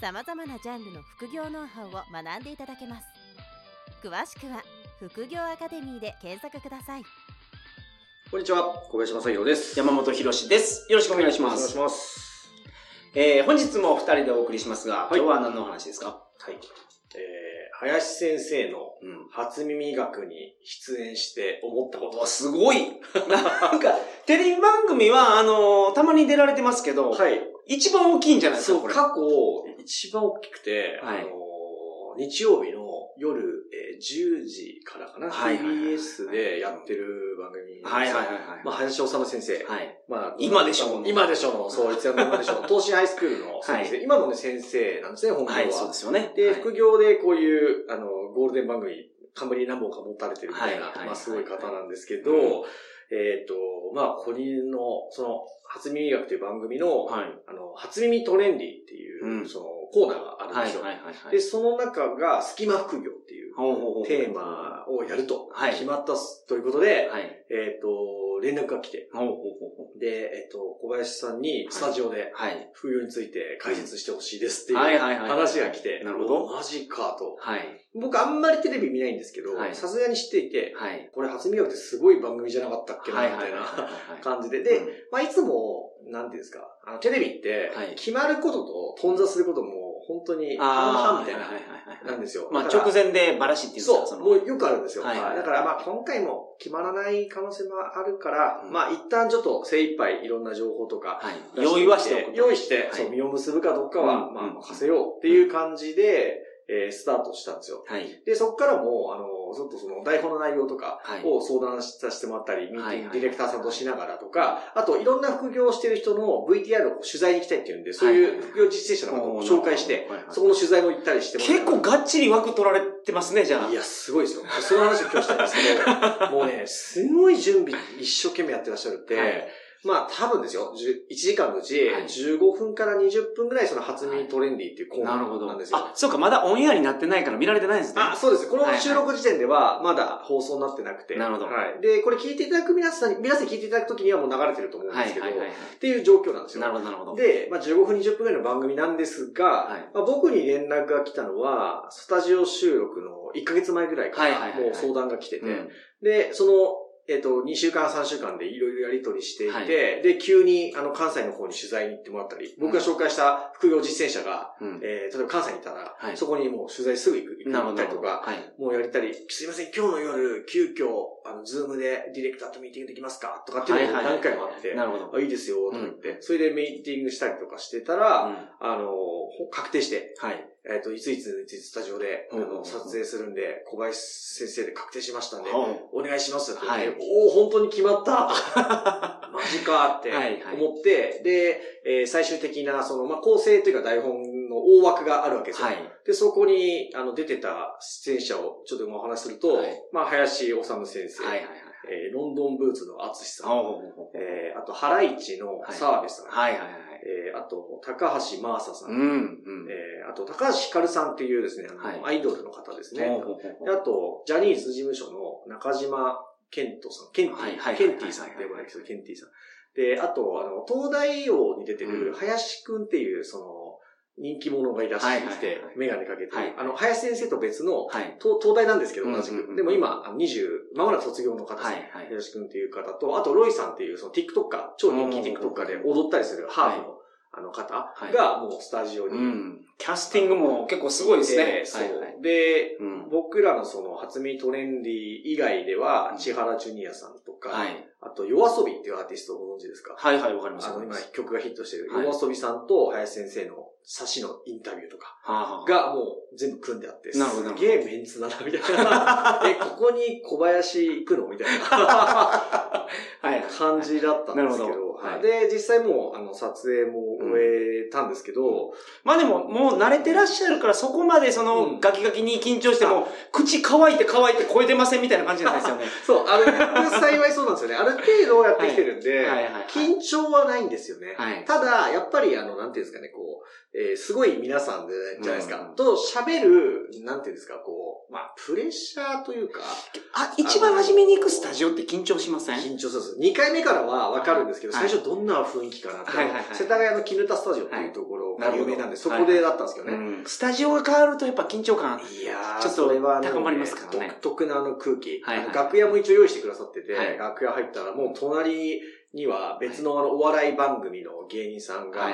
さまざまなジャンルの副業ノウハウを学んでいただけます詳しくは副業アカデミーで検索くださいこんにちは、小林正宏です。山本博史です。よろしくお願いしまお願いしす。ます。えー、本日も二人でお送りしますが、はい今日は何のお話ですか？はい。えー、林先生のうん。初耳学に出演して思ったことわ、すごい なんか、テレビ番組は、あのーたまに出られてますけど、はい。一番大きいんじゃないですか、これ。過去、一番大きくて、はいあのー日曜日の夜、えー10時からかな、はい TBS でやってる番組はいはいはいはい。まあ、林修先生。はい。まあ、今でしょ今でしょうの、そう、いつやの今でしょう。東進ハイスクールの先生。は今のね、先生なんですね、本業は。はい、そうですよね。で、はい副業でこういう、あの、ゴールデン番組、冠何本か持たれてるみたいな、まあすごい方なんですけど、うんえっ、と、まあ、これの、その、初耳学という番組の、はい。あの、初耳トレンディっていう、うんその、コーナーがあるんはい、ですよ。はい、はい。はいで、その中が、隙間副業っていうテーマをやると、はい決まったということで、はい。えっ、と、連絡が来て、ほうほうほうほで、えっ、と、小林さんにスタジオでう。はい。副業について解説してほしいですっていう話が来て、なるほどおマジかと。はい。僕あんまりテレビ見ないんですけどは、いさすがに知っていて、はい。これ初見学ってすごい番組じゃなかったっけな、はい、みたいなはい。感じで。うんで、まあいつも、なんていうんですか、あの、テレビってはい、決まることと頓挫することも、本当に半々みたいな、はいはいはいはいなんですよ。まあ、直前でバラシっていうそう、のもうよくあるんですよ。はいはいだからまあ今回も決まらない可能性もあるから、うんまあ一旦ちょっと精一杯いろんな情報とか、はい。出用意はしておくと。用意して、はいそう、実を結ぶかどうかは、まあ、任せようっていう感じで、えースタートしたんですよ。はい。で、そこからも、あの、ちょっとその台本の内容とかはいを相談させてもらったり、ミーティング、はいはいディレクターさんとしながらとか、あといろんな副業をしてる人の VTR を取材に行きたいっていうんで、そういう副業実践者の方を紹介して、はいはいそこの取材も行ったりしてもらい結構がっちり枠取られてますね、じゃあ。いや、すごいですよ。その話を今日したいんですけど、もうね、すごい準備一生懸命やってらっしゃるって、はいまあ多分ですよ、10 1時間のうちはい15分から20分ぐらいその初見トレンディっていうコーナ。ーなんですよ。あ、そうか、まだオンエアになってないから見られてないんですね。あ、そうです。このはいはい収録時点では、まだ放送になってなくて。なるほどはい。で、これ聞いていただく皆さんに、皆さん聞いていただくときにはもう流れてると思うんですけど、はいはいはいはい。っていう状況なんですよ。なるほど、なるほど。で、まあ、15分、20分ぐらいの番組なんですが、はいまあ、僕に連絡が来たのは、スタジオ収録の1ヶ月前ぐらいかはいはいはいはいらもう相談が来てて、うんで、その、えっ、と、2週間、3週間でいろいろやり取りしていて、はいで、急に、あの、関西の方に取材に行ってもらったり、僕が紹介した副業実践者が、うんえー例えば関西にいたら、はいそこにもう取材すぐ行く、行。ったりとか、はい。もうやりたり、すいません、今日の夜、急遽、あの、 Zoom でディレクターとミーティングできますかとかっていうのが何回もあって、なるほど。あいいですよ、とか言って、それでミーティングしたりとかしてたら、うんあの、ほ確定して、はい。えっ、と、いついついついつスタジオで、あの撮影するんで、小林先生で確定しましたんで、お願いしますって言って、はい。おお本当に決まった。マジかってはいはい。思って、で、えー最終的な、その、まあ、構成というか台本の大枠があるわけですよ。はい。で、そこに、あの、出てた出演者をちょっとお話しすると、はい。まあ、林修先生、はいはいはい。えーロンドンブーツの淳さん、えーあと、ハライチの澤部さん、はい。はいはい。えーあと、高橋真麻さん、うん、うん。えーあと、高橋ひかるさんっていうですね、あのはい。アイドルの方ですね。あと、ジャニーズ事務所の中島健人さん、ケンティ、はいはいケンティさんって呼ばれる人、ケンティさん。で、あと、あの、東大王に出てうるん。林くんっていう、その、人気者がいらっしゃってメガネかけてはい、あの、林先生と別の、はい。東東大なんですけど、同じく。でも今、あの20、まもなく卒業の方ですはいね。はい。林くんっていう方と、あと、ロイさんっていう、その TikToker、超人気 TikToker で踊ったりするハーフの、あの方はいが、もうスタジオにうん。キャスティングも結構すごいですね。そうはいはい。で、うん。僕らのその、初見トレンディ以外ではう、ん千原ジュニアさんとか、はい。あと、夜遊びっていうアーティストをご存知ですか？はいはい、わかります。あの、今曲がヒットしてる、はい夜遊びさんと林先生の差しのインタビューとかがもう全部組んであって、なるほどすげえメンツだな、みたいな。え、ここに小林行くの？みたいなはい はい。感じだったんですけど、なるほはい。で、実際もう、あの、撮影も終えたんですけど、まあでも、もう慣れてらっしゃるから、そこまでその、うん。ガキガキに緊張しても、口乾いて乾いて超えてませんみたいな感じなんですよね。そう、あの、幸いそうなんですよね。ある程度やってきてるんで、緊張はないんですよね。はい。ただ、やっぱり、あの、なんていうんですかね、こう、えーすごい皆さんで、じゃないですか。うん。と、喋る、なんていうんですか、こう、まあ、プレッシャーというか、あ、一番初めに行くスタジオって緊張しません？緊張するんです。2回目からはわかるんですけど、はい最初どんな雰囲気かなって、はいはいはい。世田谷の絹田スタジオっていうところが有名なんで、そはい。こでだったんですけどね。うん。スタジオが変わるとやっぱ緊張感。いやー、ちょっとそれはね高まりますからね。独特なあの空気。はいはい。楽屋も一応用意してくださってて、はい。楽屋入ったらもう隣には別のあのお笑い番組の芸人さんが、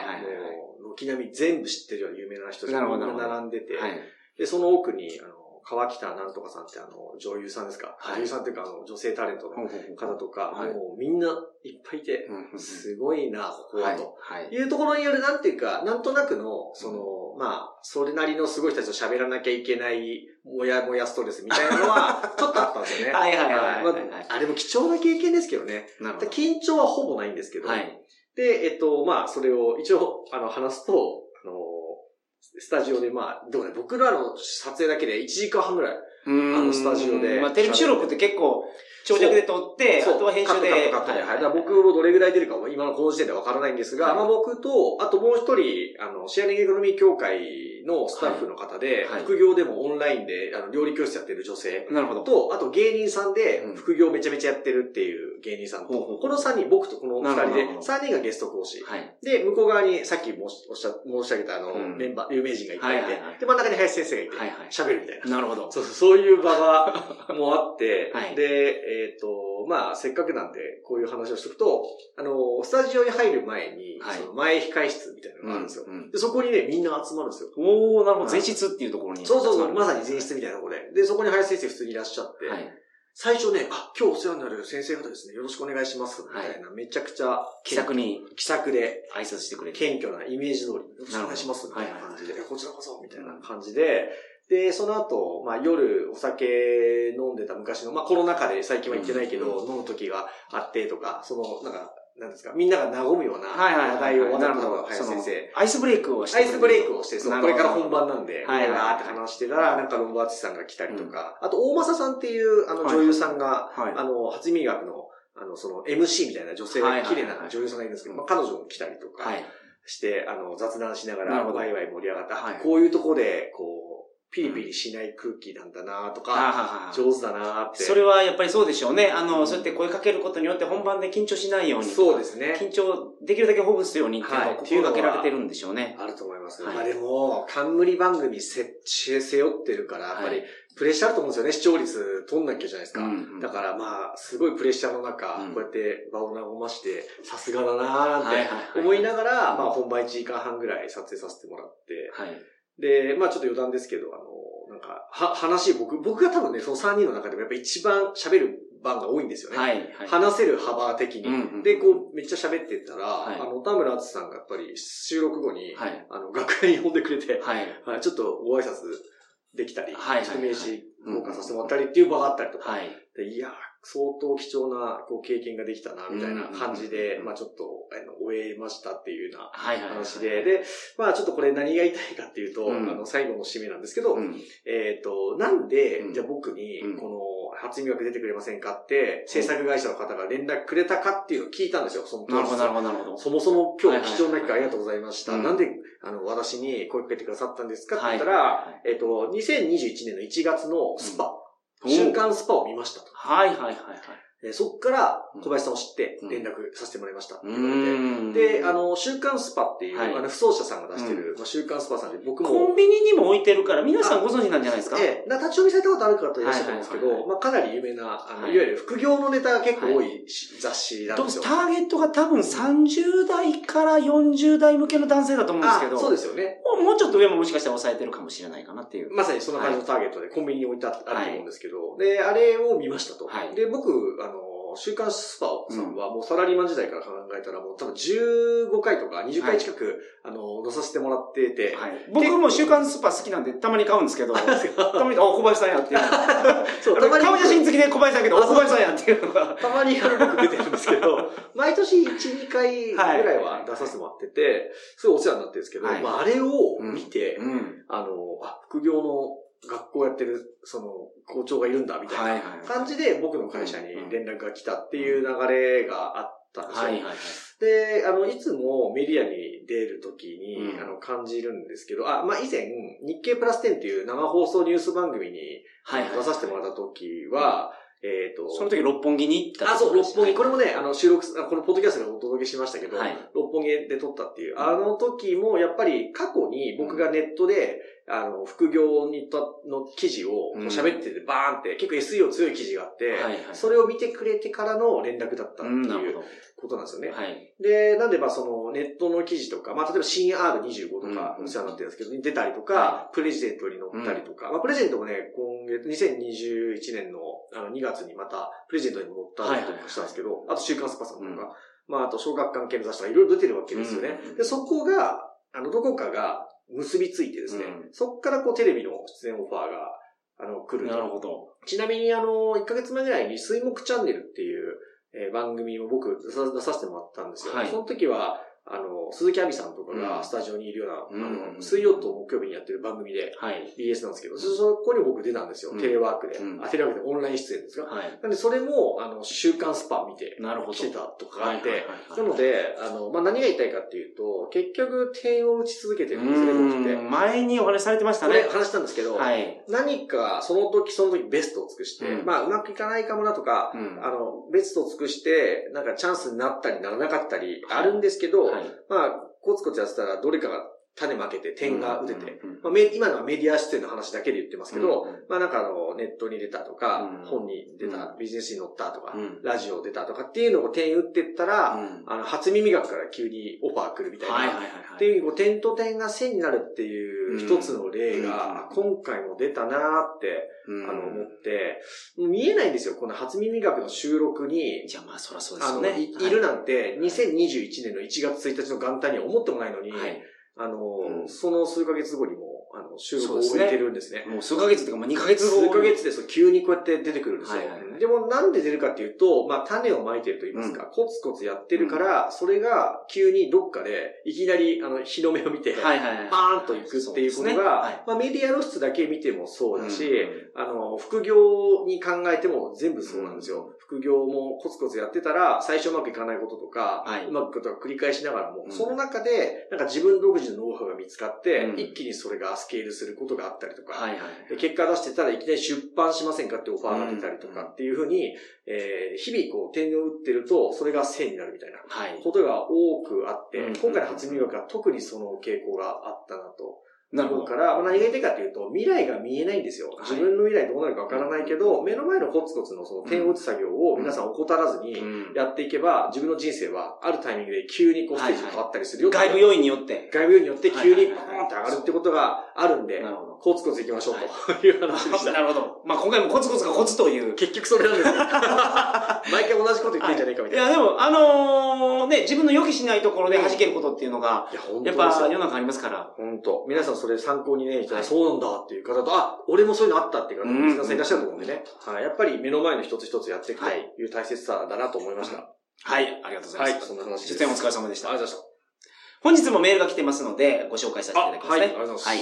軒並み全部知ってるような有名な人が並んでて、はい。で、その奥に、あの、川北なんとかさんってあの、女優さんですか、はい女優さんっていうかあの、女性タレントの方とか、はいもうみんないっぱいいて、すごいな、ここははいと。はい。いうところによる、なんていうか、なんとなくの、その、まあ、それなりのすごい人たちと喋らなきゃいけない、もやもやストレスみたいなのは、ちょっとあったんですよね。はいはいはいああれも貴重な経験ですけどね。なるほど。緊張はほぼないんですけど。はい。で、えっと、まあ、それを一応、あの、話すと、あの、スタジオで、まあ、でもね、僕らの撮影だけで1時間半ぐらい。あのスタジオでまあ、テレビ収録って結構、長尺で撮って、あそうとは編集で。カットカットカットで。はい。僕もどれぐらい出るかは今のこの時点でわからないんですが、はいまあ僕と、あともう一人、あの、シェアリングエコノミー協会のスタッフの方で、はい副業でもオンラインで、あの、料理教室やってる女性なるほど。と、あと芸人さんでうん、副業めちゃめちゃやってるっていう芸人さんと、ほうほうほうこの3人、僕とこの2人でなるほどなるほ、ど3人がゲスト講師。はい。で、向こう側にさっき申しおっしゃ申し上げたあの、うんメンバー、有名人がいっぱいいて、はいはいはいで、真ん中に林先生がいて、はいはい喋るみたいな。なるほど。そうそう、そういう場が、もあって、はいで、えっ、と、まあ、せっかくなんで、こういう話をしとくと、あの、スタジオに入る前に、はいその前控室みたいなのがあるんですよ。うんで、そこにね、みんな集まるんですよ。おー、なるほど。はい前室っていうところに。そうそうそう、まさにに前室みたいなところで。で、そこに林先生普通にいらっしゃって、はい。最初ね、あ、今日お世話になる先生方ですね、よろしくお願いします、みたいな、めちゃくちゃ、気さくに気さくで、挨拶してくれて。謙虚なイメージ通り、よろしくお願いします、みたいな感じで、こちらこそ、みたいな感じで、で、その後、まあ夜お酒飲んでた昔の、まあコロナ禍で最近は行ってないけど、う飲む時があってとか、その、なんか、なんですか、みんなが和むような。話題をなるほ先生。アイスブレイクをしてアイスブレイクをして、これから本番なんで、はいーって話してたら、なんかロンバーチさんが来たりとか、あと大政さんっていうあのはい。女優さんが、はい。あの、初耳学の、あの、その MC みたいな女性はいはいはい綺麗な女優さんがいるんですけど、まあ彼女も来たりとか、はい。して、あの、雑談しながら、ワイワイ盛り上がった、はい。こういうとこで、こう、ピリピリしない空気なんだなとはか、はは上手だなって。それはやっぱりそうでしょうね。あの、うんそうやって声かけることによって本番で緊張しないように。そうですね。緊張できるだけほぐすようにっていうのをはい心がけられてるんでしょうね。あると思います。はいまあでも、冠番組せ、背負ってるから、やっぱりはい、プレッシャーあると思うんですよね。視聴率取んなきゃじゃないですか。うんうんだからまあ、すごいプレッシャーの中、うんこうやって場を和まして、さすがだなーなんはいはいてはい思いながら、まあ本番1時間半ぐらい撮影させてもらって、はい。で、まあちょっと余談ですけど、あの、なんか、は、話、僕、僕が多分ね、その3人の中でもやっぱ一番喋る番が多いんですよね。はい。はい。話せる幅的に。うんうんで、こう、めっちゃ喋ってったら、はいあの、田村敦さんがやっぱり収録後に、はい。あの、楽屋に呼んでくれて、はい。はいちょっとご挨拶できたり、はいはいちょっと名刺交換させてもらったりっていう場があったりとか、はい。でいやー、相当貴重なこう経験ができたな、みたいな感じで、うんまあちょっと、あの、終えましたっていうような。話で、で、まあちょっとこれ何が言いたいかっていうと、うん。あの、最後の締めなんですけど、うん。えっ、と、なんで、うん。じゃあ僕にうん、この、初耳学出てくれませんかって、制作会社の方が連絡くれたかっていうのを聞いたんですよ、その当日なるほど、なるほど。そもそも今日貴重な機会ありがとうございました。うん。なんで、あの、私に声かけてくださったんですかって言ったら、はい。えっ、と、2021年の1月の SPA、うん週刊SPA を見ましたと。はい、はい、はい、はい。えーそっから小林さんを知ってうん。連絡させてもらいましたってう言われて、ーんで、あ、の、週刊 SPAっていう、はい。あの、扶桑社さんが出してる、まあ、週刊 SPAさんで僕も、コンビニにも置いてるから、皆さんご存知なんじゃないですか？ええ、な立ち読みされたことある方いらっしゃると思うんですけど、はいはいはいまあ、かなり有名な、あの、はい。い、わゆる副業のネタが結構多いし雑誌なんですよ。ターゲットが多分30代から40代向けの男性だと思うんですけど、あそうですよね。もうちょっと上ももしかしたら抑えてるかもしれないかなっていう。まさにそんな感じのターゲットでコンビニに置いてああると思うんですけど、で、あれを見ましたと。はい。で、僕、あの、週刊スパオさんはもうサラリーマン時代から考えたらもう多分15回とか20回近く、あの、載させてもらってて、はい。僕も週刊スーパー好きなんでたまに買うんですけど、たまに、あ、小林さんやっていう。そう、たまに顔写真付きで小林さんやけど、あ小林さんやっていうのが。たまにあの僕出てるんですけど、毎年1、2回ぐらいは出させてもらってて、すごいお世話になってるんですけど、はいまあ、あれを見て、うん。あの、あ、副業の学校やってる、その、校長がいるんだ、みたいなはいはい。感じで僕の会社に連絡が来たっていう流れがあったんですよ。はいはいはい。で、あの、いつもメディアに出るときに、うんあの、感じるんですけど、あ、まあ、以前、日経プラス10っていう生放送ニュース番組にはいはい。出させてもらったときは、えっ、と、その時六本木に行ったあ、そう、六本木。これ。れもね、あの、収録このポッドキャストでお届けしましたけど、はい六本木で撮ったっていう。あの時も、やっぱり過去に僕がネットで、あの、副業にとの記事を喋ってて、バーンって、結構 SEO 強い記事があって、はいはいそれを見てくれてからの連絡だったっていうことなんですよねど。。はい。で、なんでまあそのネットの記事とか、まあ例えば新 R25 とかうんお世話になってるんですけど、出たりとか、はプレジデントに載ったりとか、まあプレジデントもね、今月、2021年のあの2月にまたプレジデントにも載ったりとかしたんですけど、あと週刊スパさんとか、うん。まああと小学関係の雑誌とかいろいろ出てるわけですよね。うんで、そこが、あの、どこかが結びついてですね、うん。そこからこうテレビの出演オファーが、あの、来ると。なるほど。ちなみにあの、1ヶ月前ぐらいに水木チャンネルっていう、えー番組を僕出さ出させてもらったんですよ。はい。その時は、あの、鈴木亜美さんとかうんがスタジオにいるような、うんあの、水曜と木曜日にやってる番組で、はい。BS なんですけど、そそこに僕出たんですよ。うんテレワークで。うんあ、テレワークでオンライン出演ですか？はい。なんで、それも、あの、週刊スパ見てなるほど。来てたとかがあって、なので、あの、まあ、何が言いたいかっていうと、結局、点を打ち続けてるんですね、僕って。うん前にお話しされてましたね。話したんですけど、はい。何かその時その時ベストを尽くして、うんまあうまくいかないかもなとか、うんあの、ベストを尽くして、なんかチャンスになったりならなかったりあるんですけど、はい。まあ、コツコツやってたらどれかが種まけて点が打てて、まあ、メ今のはメディア出演の話だけで言ってますけど、まあなんかあの、ネットに出たとか、うん。本に出た、うビジネスに載ったとか、うん。ラジオ出たとかっていうのを点打ってったら、うん。あの、初耳学から急にオファー来るみたいな、はいはいはいはい。っていう、こう点と点が線になるっていう一つの例が、今回も出たなーって、うん。あの、思って、見えないんですよ、この初耳学の収録に、じゃあまあそらそうですあの、よね。い。いるなんて、2021年の1月1日の元旦には思ってもないのに、はい。あの、うんその数ヶ月後にも、あの、収録を終えてるんですね。もう数ヶ月っていうか、まあ2ヶ月後。数ヶ月でそう急にこうやって出てくるんですよ。はいはいはいでもなんで出るかっていうと、まあ種をまいてると言いますか、コツコツやってるから、それが急にどっかでいきなりあの日の目を見て、はいはいはい。パーンと行くっていうことそうですね。が、はい。まあメディア露出だけ見てもそうだし、うん。あの、副業に考えても全部そうなんですよ。副業もコツコツやってたら、最初うまくいかないこととか、はい。うまくいくことが繰り返しながらも、うん。その中で、なんか自分独自のノウハウが見つかって、うん。一気にそれがスケールすることがあったりとか、はいはい。で結果出してたらいきなり出版しませんかってオファーが出たりとかっていうふうに、えー日々こう点を打ってると、それが線になるみたいなはい。ことが多くあって、うん今回の初入学は特にその傾向があったなと。なるから、まあ、何が言いたいかというと、未来が見えないんですよ。い自分の未来どうなるかわからないけど、目の前のコツコツのその点を打つ作業を皆さん怠らずにうんやっていけば、自分の人生はあるタイミングで急にこうステージが変わったりするよって外部要因によって。外部要因によって急にはいはいはいポーンって上がるってことがあるんでな、るほど。コツコツいきましょうという話でした。なるほど。まあ今回もコツコツがコツという。結局それなんですよ。毎回同じこと言ってんじゃねえかみたいな。いや、でも、あのーね、自分の予期しないところで弾けることっていうのが、いや、っぱ世の中ありますから。本当皆さんそれ参考にね、はいそうなんだっていう方と、あ、俺もそういうのあったっていう方もうん皆さんいらっしゃると思うんでね。はい。やっぱり目の前の一つ一つやっていくとはいいう大切さだなと思いました。はい、ありがとうございはい。ます。そんな話。出演お疲れ様でした。ありがとうござい本日もメールが来てますので、ご紹介させていただきますね。あはいありがとうございますはい。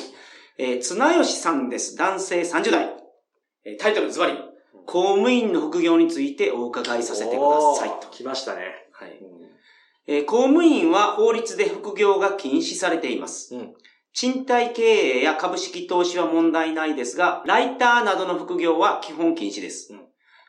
えー、綱吉さんです。男性30代。えータイトルズバリ。公務員の副業についてお伺いさせてくださいと。来ましたね。はい。えー公務員は法律で副業が禁止されています。うん賃貸経営や株式投資は問題ないですが、ライターなどの副業は基本禁止です。うん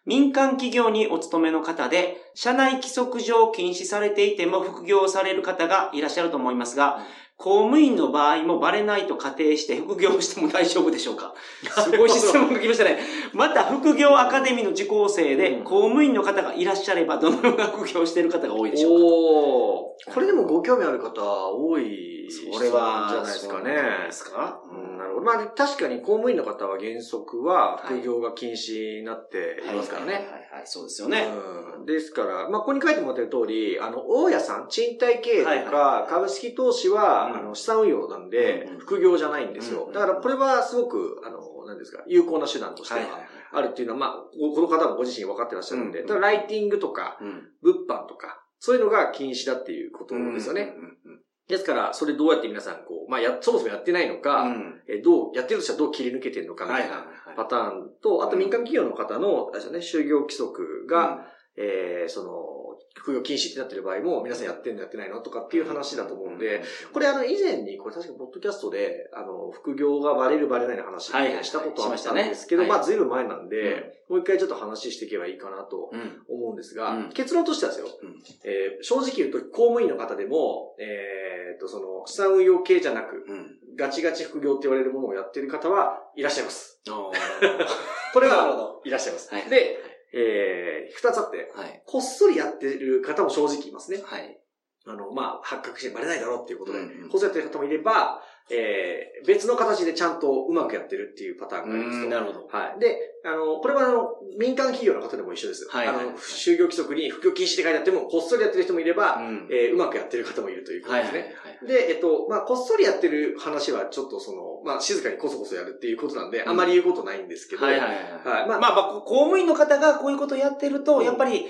民間企業にお勤めの方で、社内規則上禁止されていても副業される方がいらっしゃると思いますが、公務員の場合もバレないと仮定して副業しても大丈夫でしょうか？すごい質問が来ましたね。また副業アカデミーの受講生でうん公務員の方がいらっしゃればどのような副業をしている方が多いでしょうかおーこれでもご興味ある方多いそれは、じゃないですかね。そうじゃないですかうんなるほど。まあ確かに公務員の方は原則は副業が禁止になっていますからね。はいはいはいはい、そうですよね。うんですから、まあ、ここに書いてもらってる通り、あの、大家さん、賃貸経営とか、株式投資は、うんあの、資産運用なんで、うんうん副業じゃないんですよ。うんだから、これはすごく、あの、何ですか、有効な手段としては、あるっていうのは、まあ、ここの方もご自身分かってらっしゃるんで、うんただ、ライティングとか、うん。物販とか、そういうのが禁止だっていうことですよね。うんうんですから、それどうやって皆さん、こう、まあ、や、そもそもやってないのうか、ん。えどう、やってるとしたらどう切り抜けてるのかみたいなパターンと、あと民間企業の方の、あれですよね、就業規則が、えー、その、副業禁止ってなってる場合も、皆さんやってんのやってないのとかっていう話だと思うんで、、これあの、以前に、これ確かポッドキャストで、あの、副業がバレるバレないの話したことあったんですけど、はい。まあ、ずいぶん前なんで、もう一回ちょっと話していけばいいかなとうん。思うんですが、うん。結論としてはですよ、うん。えー正直言うと、公務員の方でも、えー、と、その、資産運用系じゃなく、うん。ガチガチ副業って言われるものをやってる方はいらっしゃいます。これはど、いらっしゃいます。はい。で、えー、二つあって、はい。こっそりやってる方も正直いますね。はい。あの、まあ、発覚してバレないだろうっていうことで、うんうんこっそりやってる方もいれば、えー、別の形でちゃんとうまくやってるっていうパターンがありますと。なるほど。はい。で、あの、これはあの、民間企業の方でも一緒です。はいはいはいあの、就業規則に副業禁止って書いてあっても、こっそりやってる人もいれば、うんえーうまくやってる方もいるということはいはいですね。はい。で、えっと、まあ、こっそりやってる話はちょっとその、まあ、静かにこそこそやるっていうことなんで、うんあまり言うことないんですけど、はいはいはい。はいまあまあ、まあ、公務員の方がこういうことをやってると、うんやっぱり、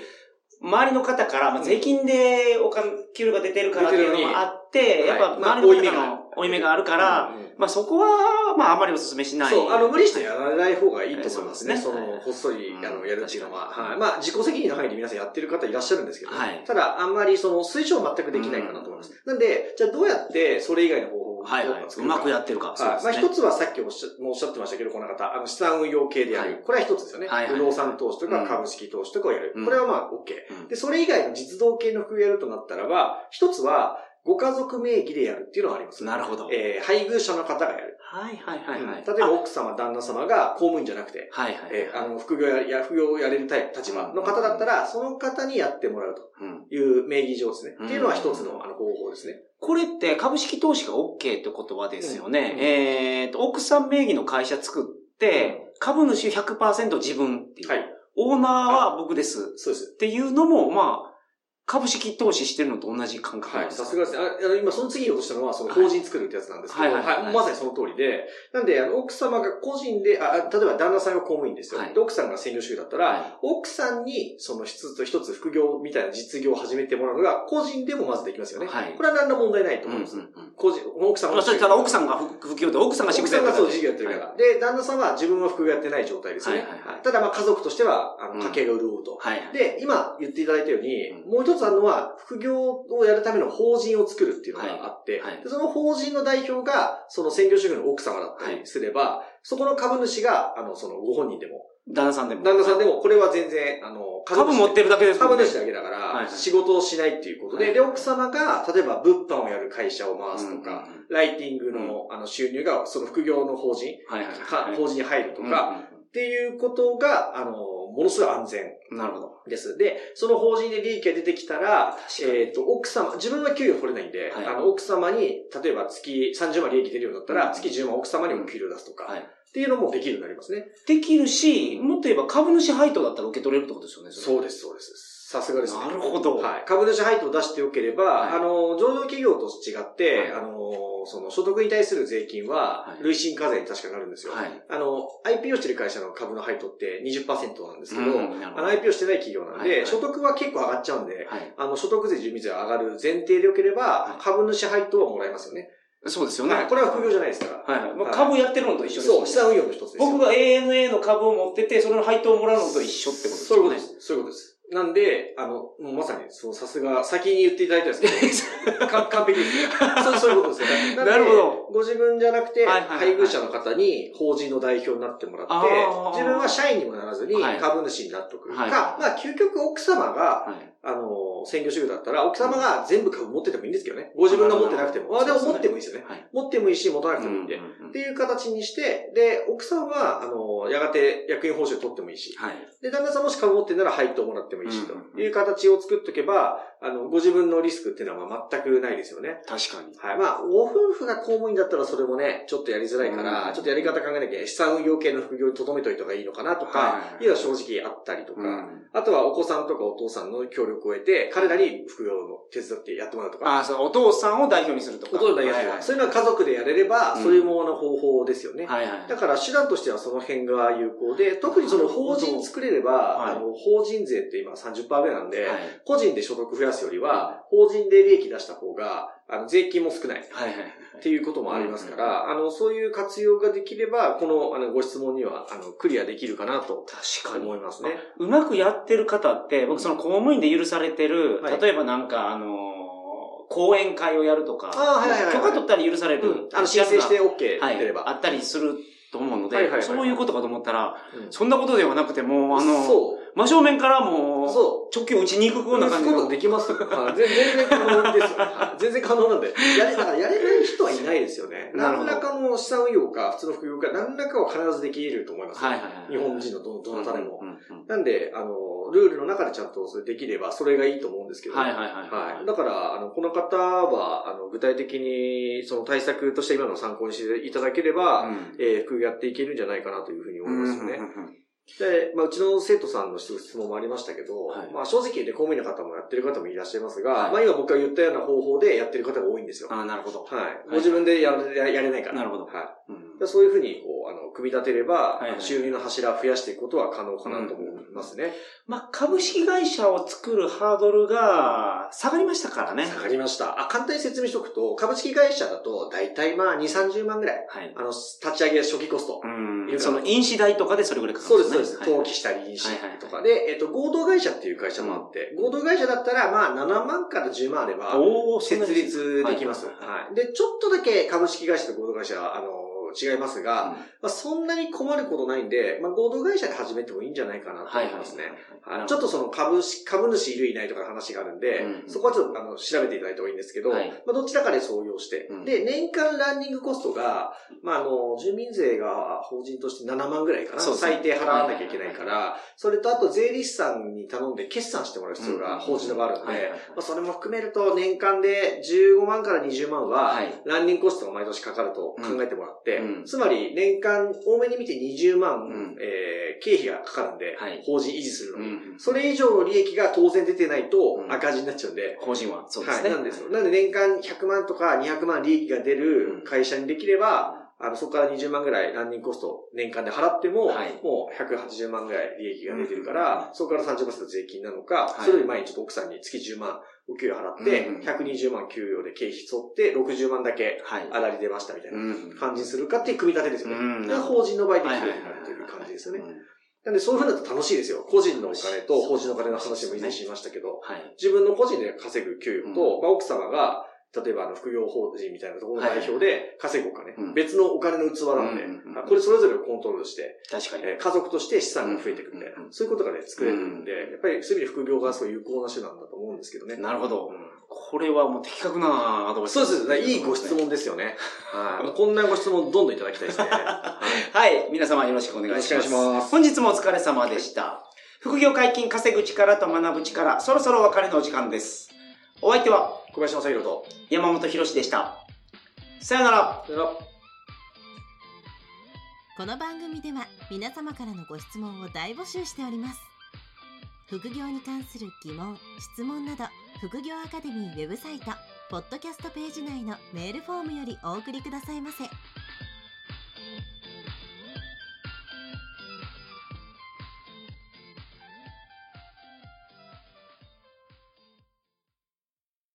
周りの方から、まあ、税金でお金、給料が出てるからっていうのもあって、やっぱ周りの方負い目がの負い目があるから、まあそこは、まああまりお勧めしない。そう、あの、無理してやらない方がいいと思いますね。えーその、そうですねこっそり、うんあの、やるっていうのは。はい。まあ、自己責任の範囲で皆さんやってる方いらっしゃるんですけど、はいただ、あんまりその、推奨は全くできないかなと思います。なんで、じゃあどうやって、それ以外の方はいはい。うまくやってるか。はい。まあ、一つはさっきおっしゃおっしゃってましたけど、この方、あの、資産運用系でやる。はいこれは一つですよね。はいはいはい不動産投資とかうん株式投資とかをやる。うんこれはまあ、OK。うんで、それ以外の実動系の副業やるとなったらば、一つは、ご家族名義でやるっていうのがあります。なるほど。えー、配偶者の方がやる。はいはいはいはい。例えば、奥様、旦那様が公務員じゃなくて、はいはい。えーあの、副業や、や副業をやれる立場の方だったら、その方にやってもらうとうんいう名義上ですね。うんっていうのは一つのあの方法ですね。これって株式投資が OK って言葉ですよね。うんえっと、奥さん名義の会社作って、株主100%自分っていう。はい。オーナーは僕です。そうです。っていうのも、まあ、株式投資してるのと同じ感覚はい。ですか？さすがですね。あ今、その次言おうとしたのは、その法人作るってやつなんですけど、はいはいはいはいまさにその通りで、なんで、あの、奥様が個人で、あ、あ例えば旦那さんが公務員ですよ。はいで、奥さんが専業主婦だったら、は奥さんに、その一つ一つ副業みたいな実業を始めてもらうのが、個人でもまずできますよね。はいこれは何ら問題ないとうん思います？うんうん個人、奥さんまあ、そしたら奥さんが副副業で奥さんが仕奥事やってるさんがそう事業やってるから。で、旦那さんは自分は副業やってない状態ですね。はいはいはいただ、まあ家族としては、あうんの、家計が潤うと。はいはい。で、今言っていただいたように、うんもう一つあるのは、副業をやるための法人を作るっていうのがあって、はい。はいでその法人の代表が、その専業主婦の奥様だったりすれば、そこの株主が、あの、そのご本人でも、旦那さんでも。旦那さんでも、これは全然、あの、株持ってるだけですもんね。株主だけだから、はい。はい仕事をしないっていうことで、はい。で、奥様が、例えば物販をやる会社を回すとか、ライティングの、あの収入が、その副業の法人。法人に入るとうんか、っていうことが、あの、ものすごい安全うんなるほど。です。で、その法人で利益が出てきたら、えっ、と、奥様、自分は給与取れないんで、はいあの、奥様に、例えば月30万利益出るようになったら、うん月10万奥様にお給料出すとか、はい。っていうのもできるようになりますね。できるし、もっと言えば株主配当だったら受け取れるってことですよね。そうです、そうです。さすがですね。なるほど。はい。株主配当を出してよければ、はいあの、上場企業と違って、はいあの、その所得に対する税金はは、い累進課税に確かなるんですよ。はい。あの、IPO してる会社の株の配当って20%なんですけど、うんあの IPO してない企業なんで、はいはい所得は結構上がっちゃうんで、はい。あの、所得税、住民税が上がる前提でよければ、はい株主配当はもらえますよね。そうですよね。はいこれは副業じゃないですから。はいはい。まあ、はい株やってるのと一緒ですよね。そう、資産運用の一つですよ。僕が ANA の株を持ってて、それの配当をもらうのと一緒ってことですよね。そういうことです。そういうことです。なんで、あの、もうまさに、そう、さすが、先に言っていただいたんですけど、か完璧ですよ。そうそういうことですよ。なるほど。ご自分じゃなくて、配偶者の方に法人の代表になってもらって自分は社員にもならずにはい株主になっとく。はいか、まあ、究極奥様が、はい。あの、専業主婦だったら、奥様が全部株持っててもいいんですけどね。ご自分が持ってなくても。あ、でも持ってもいいですよね。はい。持ってもいいし、持たなくてもいいんで。っていう形にして、で、奥さんは、あの、やがて役員報酬取ってもいいし、はい。で、旦那さんもし株持ってんなら配当もらってもいいし、うんという形を作っとけば、あの、ご自分のリスクっていうのはまあ全くないですよね。確かに。はい。まあ、ご夫婦が公務員だったらそれもね、ちょっとやりづらいから、うんちょっとやり方考えなきゃ、資産運用系の副業に留めといた方がいいのかなとか、はいいうのは正直あったりとか、うんあとはお子さんとかお父さんの協力を得て、彼らに副業の手伝ってやってもらうとか、ああ、そう、お父さんを代表にするとか。お父さんのやつはいはいそういうのは家族でやれれば、うんそういうものの方法ですよね。はいはい。だから手段としてはその辺が有効で、特にその法人作れれば、はいあの、法人税って今30%ぐらいなんで、はい個人で所得増やすよりは、法人で利益出した方が、あの、税金も少ない。はいはいはい。っていうこともありますから、あの、そういう活用ができれば、この、あの、ご質問には、あの、クリアできるかなと確かに。思いますね。うまくやってる方って、僕その公務員で許されてる、はい例えばなんかあのー講演会をやるとか、許可取ったら許される、うん。あの、申請して OK はい出れば。あったりすると思うので、はいはいはいはいそういうことかと思ったら、うんそんなことではなくてもう、あの、そう。真正面からもう、そ直球打ちに行くような感じのこと。できますよ。はい全全然可能ですよ。はい全然可能なんで。やれ、だからやれない人はいないですよね。何らかの資産運用か、普通の副業か、何らかは必ずできると思います。はいはいはい。日本人のど、どなたでも。うんうんうんなんで、あの、ルールの中でちゃんとそれできれば、それがいいと思うんですけど。はいはいはいはい。だから、あの、この方は、あの、具体的に、その対策として今のを参考にしていただければ、うんえー副業やっていけるんじゃないかなというふうに思いますよね。うんうんうんで、まあ、うちの生徒さんの質問もありましたけど、はいまあ、正直言って公務員の方もやってる方もいらっしゃいますが、はいまあ、今僕が言ったような方法でやってる方が多いんですよ。ああ、なるほど。はい。ご自分でやれややれないから。なるほどはい。うんでそういうふうに、こう、あの、組み立てれば、はいはいあの収入の柱を増やしていくことは可能かなと思いますね。まあ、株式会社を作るハードルが下がりましたからね。下がりました。あ、簡単に説明しておくと、株式会社だと、だいたいまあ、2、30万ぐらい。はい。あの、立ち上げ初期コスト。うん。その、印紙代とかでそれぐらいかかそうです、るんそうです。ね登記したり、印紙とかで、えっと、合同会社っていう会社もあって、合同会社だったら、まあ、7万から10万あれば、設立できます。はいはい。で、ちょっとだけ株式会社と合同会社は、あの、違いますが、まあ、そんなに困ることないんで、まあ、合同会社で始めてもいいんじゃないかなと思いますね。ちょっとその株式、株主いるいないとかの話があるんで、うん。そこはちょっとあの調べていただいた方がいいんですけど、はい。まあどちらかで創業して、うん。で、年間ランニングコストが、まああの、住民税が法人として7万ぐらいかな、最低払わなきゃいけないから、それとあと税理士さんに頼んで決算してもらう必要が法人の場合あるんで、まあそれも含めると年間で15万から20万ははい、ランニングコストが毎年かかると考えてもらって、うんつまり年間多めに見て20万、うん。えー経費がかかるんで、はい。法人維持するの。に。うん。それ以上の利益が当然出てないとうん。赤字になっちゃうんで、法人は、そうですね。はい、なんですよ。なんで年間100万とか200万利益が出る会社にできれば、あの、そこから20万ぐらいランニングコスト年間で払っても、はい。もう180万ぐらい利益が出てるから、そこから30%税金なのか、はい。それより前にちょっと奥さんに月10万お給料払って、うん120万給与で経費沿って60万だけはい。粗利出ましたみたいなうん感じにするかっていう組み立てですよね。うんで法人の場合できるになるという感じですよね。うんなんでそういう風になると楽しいですよ。個人のお金と法人のお金の話も以前しましたけど、はい。自分の個人で稼ぐ給与と、うんまあ、奥様が、例えばあの副業法人みたいなところの代表で稼ぐお金、うん別のお金の器なので、うんうんうんこれそれぞれをコントロールして、確かに。えー家族として資産が増えていくみたいな、うんそういうことがね、作れるんで、やっぱりそういう意味で副業がすごい有効な手段だと思うんですけどね。なるほどうんこれはもう的確なアドバイスそうですね。いいご質。問ですよね。はい。こんなご質問どんどんいただきたいですね。はいはい。皆様よろしくお願いします。よろしくお願いします本日もお疲れ様でした。副業解禁稼ぐ力と学ぶ力、そろそろお別れのお時間です。お相手は小林正宏と、山本博史でした。さよなら。さよならこの番組では皆様からのご質問を大募集しております副業に関する疑問・質問など副業アカデミーウェブサイトポッドキャストページ内のメールフォームよりお送りくださいませ